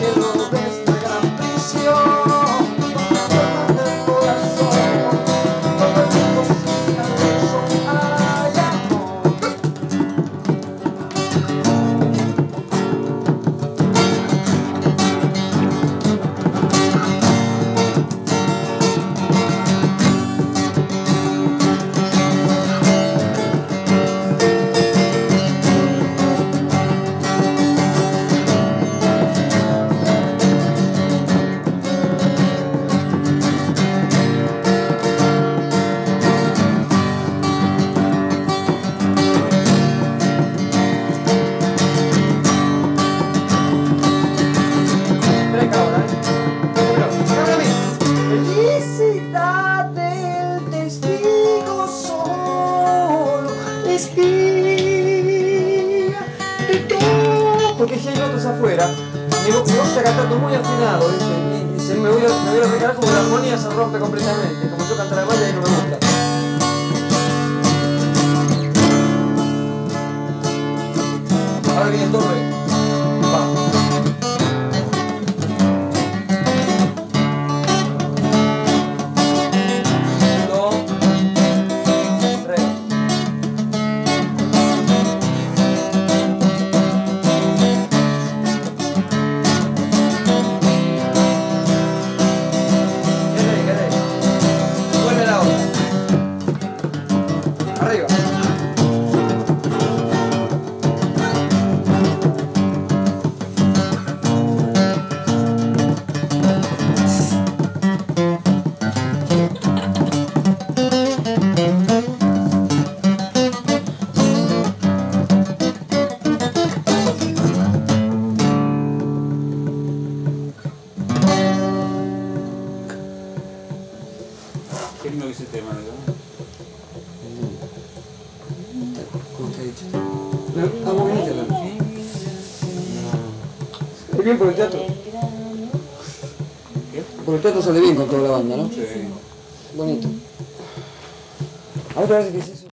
little afuera, mi mi voz está cantando muy afinado. Y, y se me voy a, me voy a como la armonía se rompe completamente. Como yo canto la malla y no me gusta. Qué lindo que es el tema, ¿no? ¿Cómo te he dicho? No, hago bien ¿no? Es bien por el teatro. ¿Qué? Por el teatro sale bien con toda la banda, ¿no? Sí. Bonito. A ver, parece que es eso.